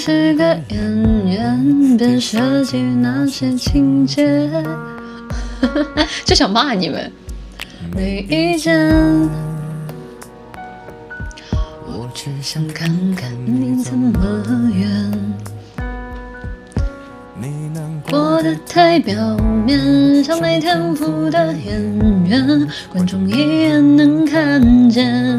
是个演员，别设计那些情节。就想骂你们，没意见。我只想看看你怎么圆。过得太表面，像没天赋的演员，观众一眼能看见。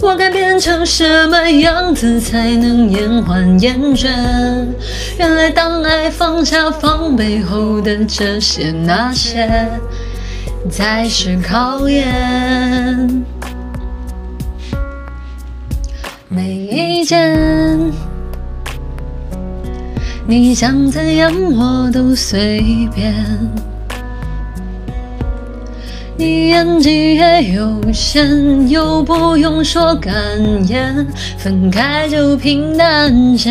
我该变成什么样子才能延缓厌倦？原来当爱放下防备后的这些那些，才是考验。没意见，你想怎样我都随便。你演技也有限，又不用说感言，分开就平淡些。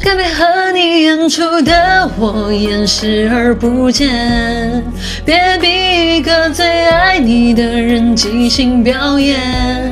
该配合你演出的我演视而不见，别逼一个最爱你的人即兴表演。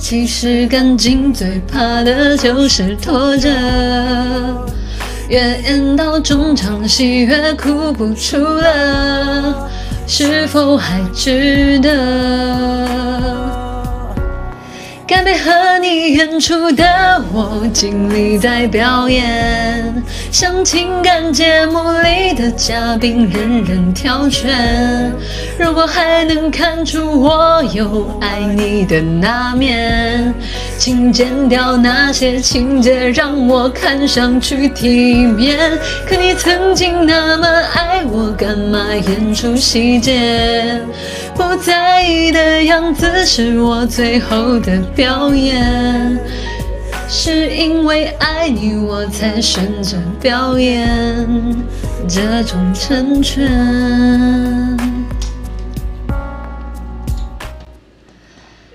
其实感情最怕的就是拖着，越演到中场戏越哭不出了，是否还值得？该配合你演出的我尽力在表演，像情感节目里的嘉宾任人挑选。如果还能看出我有爱你的那面，请剪掉那些情节，让我看上去体面。可你曾经那么爱我，干嘛演出细节？不在意的样子是我最后的表演，是因为爱你我才选择表演这种成全。